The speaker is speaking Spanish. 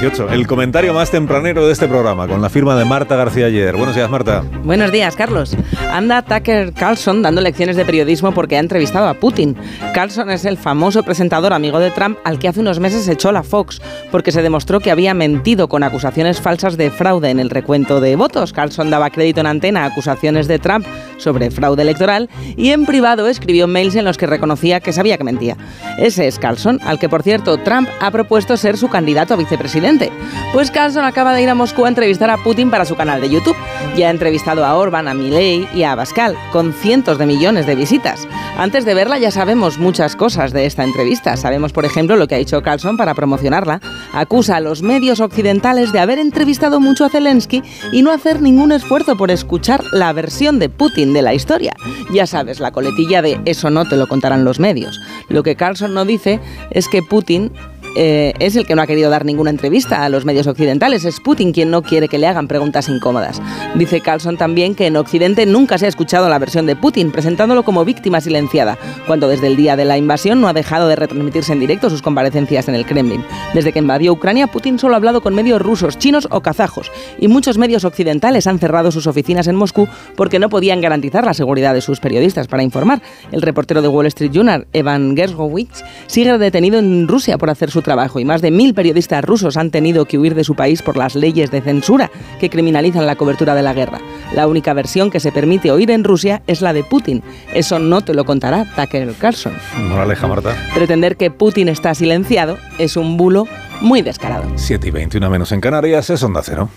18. El comentario más tempranero de este programa, con la firma de Marta García ayer. Buenos días, Marta. Buenos días, Carlos. Anda Tucker Carlson dando lecciones de periodismo porque ha entrevistado a Putin. Carlson es el famoso presentador amigo de Trump al que hace unos meses echó la Fox porque se demostró que había mentido con acusaciones falsas de fraude en el recuento de votos. Carlson daba crédito en antena a acusaciones de Trump sobre fraude electoral y en privado escribió mails en los que reconocía que sabía que mentía. Ese es Carlson, al que por cierto Trump ha propuesto ser su candidato a vicepresidente. Pues Carlson acaba de ir a Moscú a entrevistar a Putin para su canal de YouTube. Ya ha entrevistado a Orban, a Milei y a Pascal, con cientos de millones de visitas. Antes de verla ya sabemos muchas cosas de esta entrevista. Sabemos, por ejemplo, lo que ha hecho Carlson para promocionarla. Acusa a los medios occidentales de haber entrevistado mucho a Zelensky y no hacer ningún esfuerzo por escuchar la versión de Putin de la historia. Ya sabes, la coletilla de eso no te lo contarán los medios. Lo que Carlson no dice es que Putin eh, es el que no ha querido dar ninguna entrevista a los medios occidentales. Es Putin quien no quiere que le hagan preguntas incómodas. Dice Carlson también que en Occidente nunca se ha escuchado la versión de Putin, presentándolo como víctima silenciada, cuando desde el día de la invasión no ha dejado de retransmitirse en directo sus comparecencias en el Kremlin. Desde que invadió Ucrania, Putin solo ha hablado con medios rusos, chinos o kazajos, y muchos medios occidentales han cerrado sus oficinas en Moscú porque no podían garantizar la seguridad de sus periodistas para informar. El reportero de Wall Street Journal, Evan Gershowitz, sigue detenido en Rusia por hacer su trabajo y más de mil periodistas rusos han tenido que huir de su país por las leyes de censura que criminalizan la cobertura de la guerra. La única versión que se permite oír en Rusia es la de Putin. Eso no te lo contará Tucker Carlson. Moraleja, Marta. Pretender que Putin está silenciado es un bulo muy descarado. 7 y 21 menos en Canarias es Onda Cero.